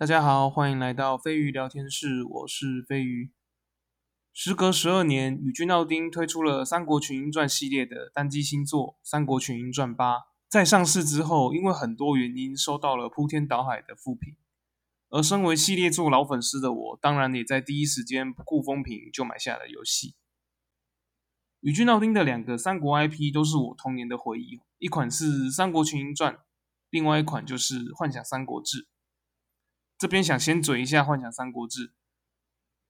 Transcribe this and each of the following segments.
大家好，欢迎来到飞鱼聊天室，我是飞鱼。时隔十二年，宇君奥丁推出了《三国群英传》系列的单机新作《三国群英传八》。在上市之后，因为很多原因，收到了铺天倒海的负评。而身为系列作老粉丝的我，当然也在第一时间不顾风评就买下了游戏。宇君奥丁的两个三国 IP 都是我童年的回忆，一款是《三国群英传》，另外一款就是《幻想三国志》。这边想先嘴一下《幻想三国志》。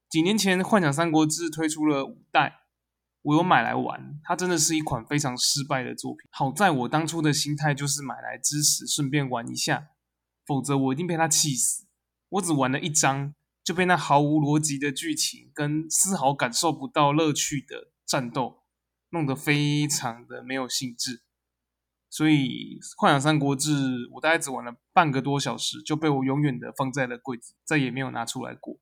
几年前，《幻想三国志》推出了五代，我有买来玩。它真的是一款非常失败的作品。好在我当初的心态就是买来支持，顺便玩一下，否则我一定被他气死。我只玩了一章，就被那毫无逻辑的剧情跟丝毫感受不到乐趣的战斗弄得非常的没有兴致。所以《幻想三国志》，我大概只玩了半个多小时，就被我永远的放在了柜子，再也没有拿出来过。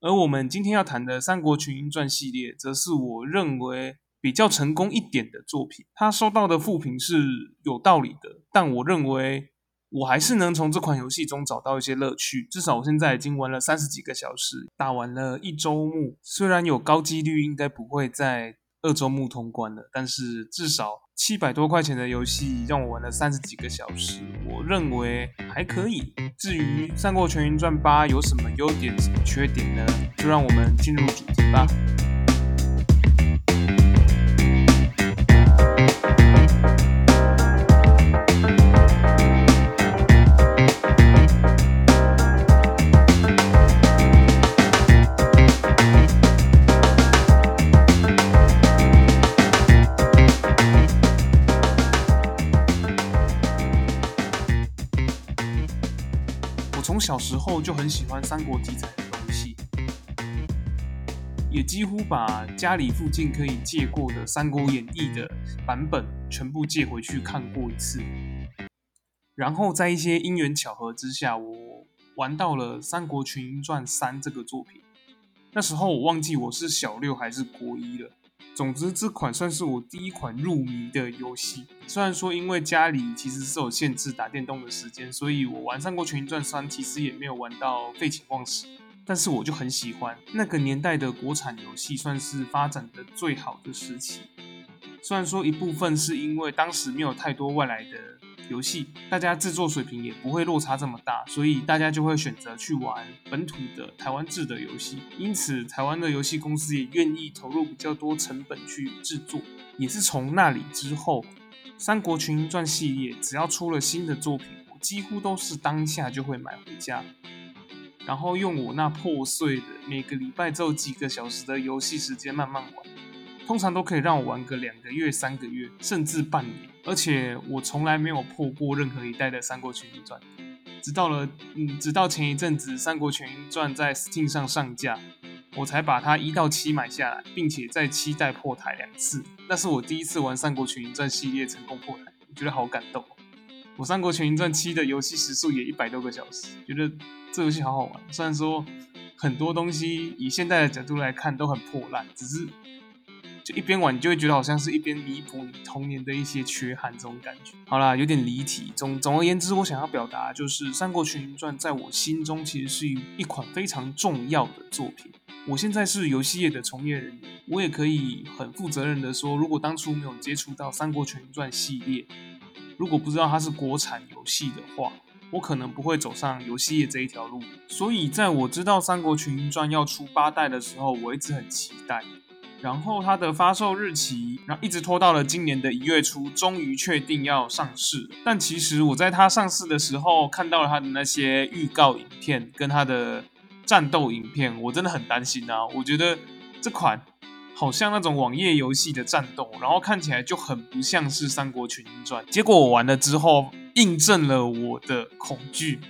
而我们今天要谈的《三国群英传》系列，则是我认为比较成功一点的作品。它收到的负评是有道理的，但我认为我还是能从这款游戏中找到一些乐趣。至少我现在已经玩了三十几个小时，打完了一周目，虽然有高几率应该不会在二周目通关了，但是至少。七百多块钱的游戏让我玩了三十几个小时，我认为还可以。至于《三国全员传八》有什么优点、什么缺点呢？就让我们进入主题吧。从小时候就很喜欢三国题材的东西，也几乎把家里附近可以借过的《三国演义》的版本全部借回去看过一次。然后在一些因缘巧合之下，我玩到了《三国群英传三》这个作品。那时候我忘记我是小六还是国一了。总之，这款算是我第一款入迷的游戏。虽然说因为家里其实是有限制打电动的时间，所以我玩《上过《全英传三》其实也没有玩到废寝忘食。但是我就很喜欢那个年代的国产游戏，算是发展的最好的时期。虽然说一部分是因为当时没有太多外来的。游戏大家制作水平也不会落差这么大，所以大家就会选择去玩本土的台湾制的游戏。因此，台湾的游戏公司也愿意投入比较多成本去制作。也是从那里之后，《三国群英传》系列只要出了新的作品，我几乎都是当下就会买回家，然后用我那破碎的每个礼拜只有几个小时的游戏时间慢慢玩。通常都可以让我玩个两个月、三个月，甚至半年。而且我从来没有破过任何一代的《三国群英传》，直到了嗯，直到前一阵子《三国群英传》在 Steam 上上架，我才把它一到七买下来，并且在七代破台两次。那是我第一次玩《三国群英传》系列成功破台，我觉得好感动。我《三国群英传七》的游戏时速也一百多个小时，觉得这游戏好好玩。虽然说很多东西以现在的角度来看都很破烂，只是。就一边玩，你就会觉得好像是一边弥补你童年的一些缺憾，这种感觉。好啦，有点离题。总总而言之，我想要表达就是《三国群英传》在我心中其实是一一款非常重要的作品。我现在是游戏业的从业人员，我也可以很负责任的说，如果当初没有接触到《三国群英传》系列，如果不知道它是国产游戏的话，我可能不会走上游戏业这一条路。所以在我知道《三国群英传》要出八代的时候，我一直很期待。然后它的发售日期，然后一直拖到了今年的一月初，终于确定要上市。但其实我在它上市的时候，看到了它的那些预告影片跟它的战斗影片，我真的很担心啊！我觉得这款好像那种网页游戏的战斗，然后看起来就很不像是《三国群英传》。结果我玩了之后，印证了我的恐惧。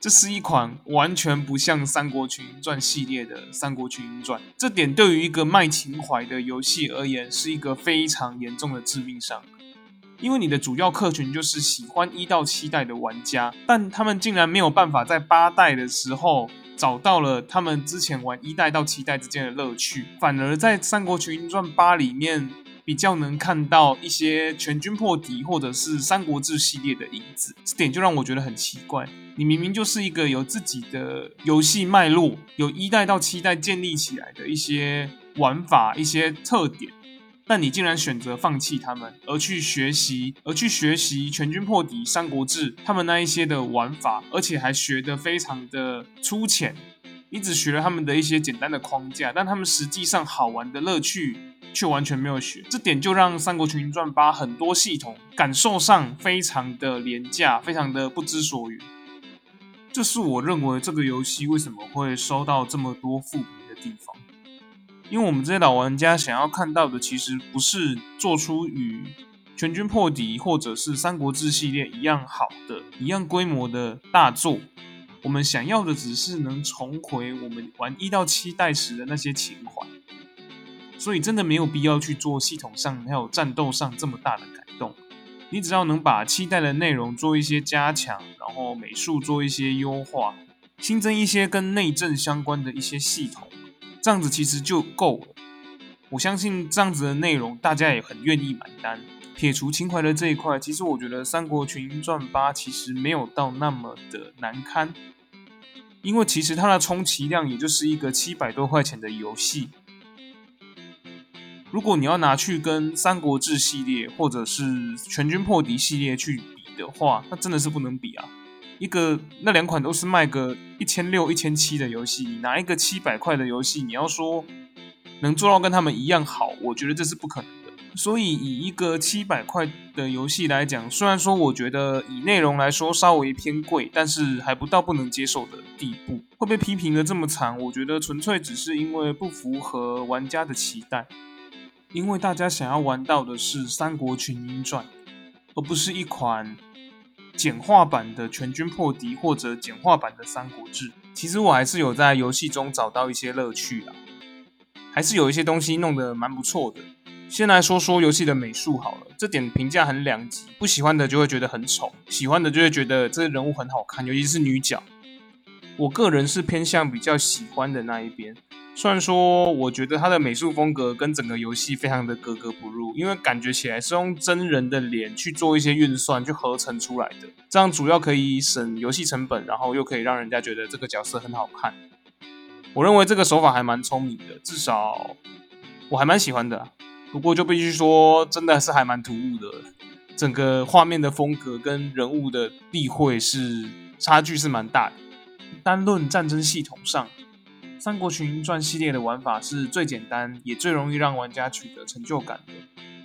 这是一款完全不像《三国群英传》系列的《三国群英传》，这点对于一个卖情怀的游戏而言，是一个非常严重的致命伤。因为你的主要客群就是喜欢一到七代的玩家，但他们竟然没有办法在八代的时候找到了他们之前玩一代到七代之间的乐趣，反而在《三国群英传八》里面比较能看到一些全军破敌或者是三国志系列的影子，这点就让我觉得很奇怪。你明明就是一个有自己的游戏脉络，有一代到七代建立起来的一些玩法、一些特点，但你竟然选择放弃他们，而去学习，而去学习全军破敌、三国志他们那一些的玩法，而且还学得非常的粗浅。你只学了他们的一些简单的框架，但他们实际上好玩的乐趣却完全没有学，这点就让《三国群英传八》很多系统感受上非常的廉价，非常的不知所云。这是我认为这个游戏为什么会收到这么多负评的地方，因为我们这些老玩家想要看到的，其实不是做出与全军破敌或者是三国志系列一样好的、一样规模的大作。我们想要的只是能重回我们玩一到七代时的那些情怀，所以真的没有必要去做系统上还有战斗上这么大的改动。你只要能把期待的内容做一些加强，然后美术做一些优化，新增一些跟内政相关的一些系统，这样子其实就够了。我相信这样子的内容大家也很愿意买单。撇除情怀的这一块，其实我觉得《三国群英传八》其实没有到那么的难堪，因为其实它的充其量也就是一个七百多块钱的游戏。如果你要拿去跟《三国志》系列或者是《全军破敌》系列去比的话，那真的是不能比啊！一个那两款都是卖个一千六、一千七的游戏，你拿一个七百块的游戏，你要说能做到跟他们一样好，我觉得这是不可能的。所以，以一个七百块的游戏来讲，虽然说我觉得以内容来说稍微偏贵，但是还不到不能接受的地步。会被批评的这么惨，我觉得纯粹只是因为不符合玩家的期待。因为大家想要玩到的是《三国群英传》，而不是一款简化版的《全军破敌》或者简化版的《三国志》。其实我还是有在游戏中找到一些乐趣啦，还是有一些东西弄得蛮不错的。先来说说游戏的美术好了，这点评价很两极，不喜欢的就会觉得很丑，喜欢的就会觉得这人物很好看，尤其是女角。我个人是偏向比较喜欢的那一边。虽然说我觉得它的美术风格跟整个游戏非常的格格不入，因为感觉起来是用真人的脸去做一些运算去合成出来的，这样主要可以省游戏成本，然后又可以让人家觉得这个角色很好看。我认为这个手法还蛮聪明的，至少我还蛮喜欢的。不过就必须说，真的是还蛮突兀的，整个画面的风格跟人物的立绘是差距是蛮大的。单论战争系统上，《三国群英传》系列的玩法是最简单，也最容易让玩家取得成就感的，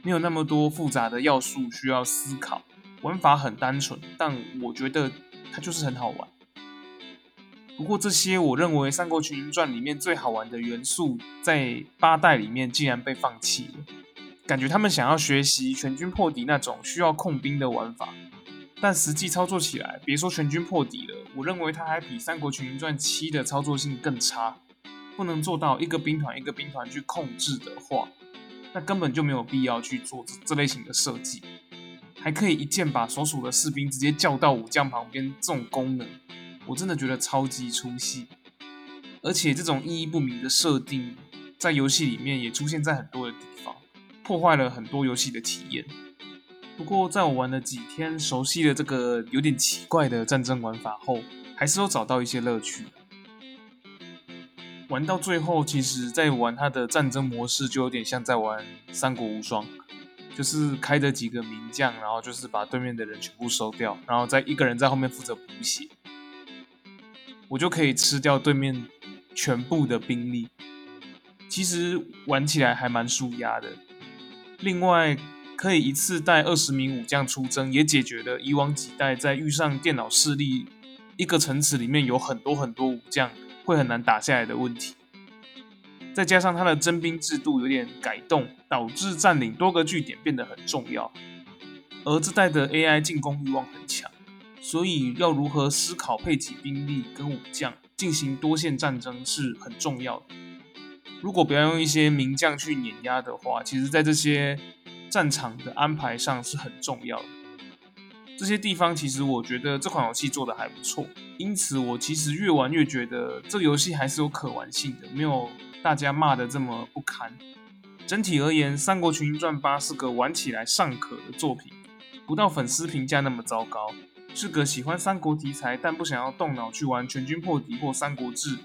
没有那么多复杂的要素需要思考，玩法很单纯，但我觉得它就是很好玩。不过这些我认为《三国群英传》里面最好玩的元素，在八代里面竟然被放弃了。感觉他们想要学习全军破敌那种需要控兵的玩法，但实际操作起来，别说全军破敌了，我认为它还比《三国群英传七》的操作性更差。不能做到一个兵团一个兵团去控制的话，那根本就没有必要去做这这类型的设计。还可以一键把所属的士兵直接叫到武将旁边，这种功能。我真的觉得超级出戏，而且这种意义不明的设定，在游戏里面也出现在很多的地方，破坏了很多游戏的体验。不过，在我玩了几天，熟悉了这个有点奇怪的战争玩法后，还是有找到一些乐趣。玩到最后，其实在玩它的战争模式，就有点像在玩《三国无双》，就是开着几个名将，然后就是把对面的人全部收掉，然后再一个人在后面负责补血。我就可以吃掉对面全部的兵力，其实玩起来还蛮舒压的。另外，可以一次带二十名武将出征，也解决了以往几代在遇上电脑势力一个城池里面有很多很多武将会很难打下来的问题。再加上他的征兵制度有点改动，导致占领多个据点变得很重要。而这代的 AI 进攻欲望很强。所以要如何思考配给兵力跟武将进行多线战争是很重要的。如果不要用一些名将去碾压的话，其实在这些战场的安排上是很重要的。这些地方其实我觉得这款游戏做的还不错，因此我其实越玩越觉得这个游戏还是有可玩性的，没有大家骂的这么不堪。整体而言，《三国群英传八》是个玩起来尚可的作品，不到粉丝评价那么糟糕。是个喜欢三国题材但不想要动脑去玩《全军破敌》或《三国志》，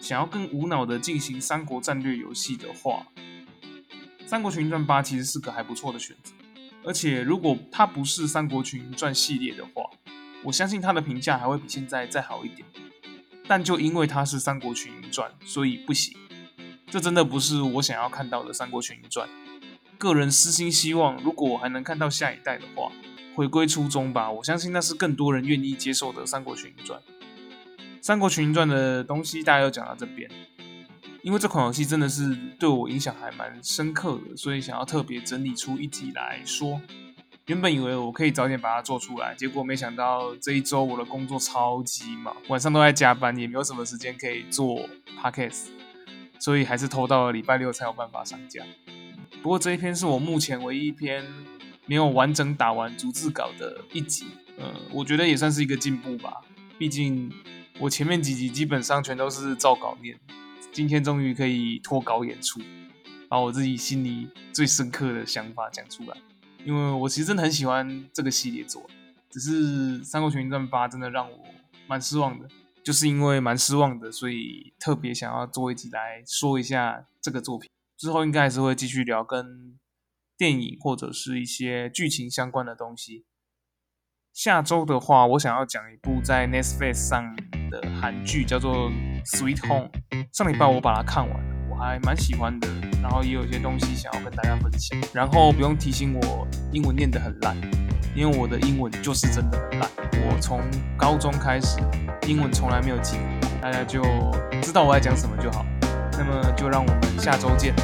想要更无脑的进行三国战略游戏的话，《三国群英传八》其实是个还不错的选择。而且，如果它不是《三国群英传》系列的话，我相信它的评价还会比现在再好一点。但就因为它是《三国群英传》，所以不行。这真的不是我想要看到的《三国群英传》。个人私心希望，如果我还能看到下一代的话，回归初衷吧。我相信那是更多人愿意接受的《三国群英传》。《三国群英传》的东西大家就讲到这边，因为这款游戏真的是对我影响还蛮深刻的，所以想要特别整理出一集来说。原本以为我可以早点把它做出来，结果没想到这一周我的工作超级忙，晚上都在加班，也没有什么时间可以做 podcast，所以还是拖到了礼拜六才有办法上架。不过这一篇是我目前唯一一篇没有完整打完逐字稿的一集，呃，我觉得也算是一个进步吧。毕竟我前面几集基本上全都是照稿念，今天终于可以脱稿演出，把我自己心里最深刻的想法讲出来。因为我其实真的很喜欢这个系列作，只是《三国群英传八》真的让我蛮失望的。就是因为蛮失望的，所以特别想要做一集来说一下这个作品。之后应该还是会继续聊跟电影或者是一些剧情相关的东西。下周的话，我想要讲一部在 Netflix 上的韩剧，叫做《Sweet Home》。上礼拜我把它看完了，我还蛮喜欢的。然后也有一些东西想要跟大家分享。然后不用提醒我英文念得很烂，因为我的英文就是真的很烂。我从高中开始，英文从来没有进步。大家就知道我在讲什么就好。那么就让我们下周见。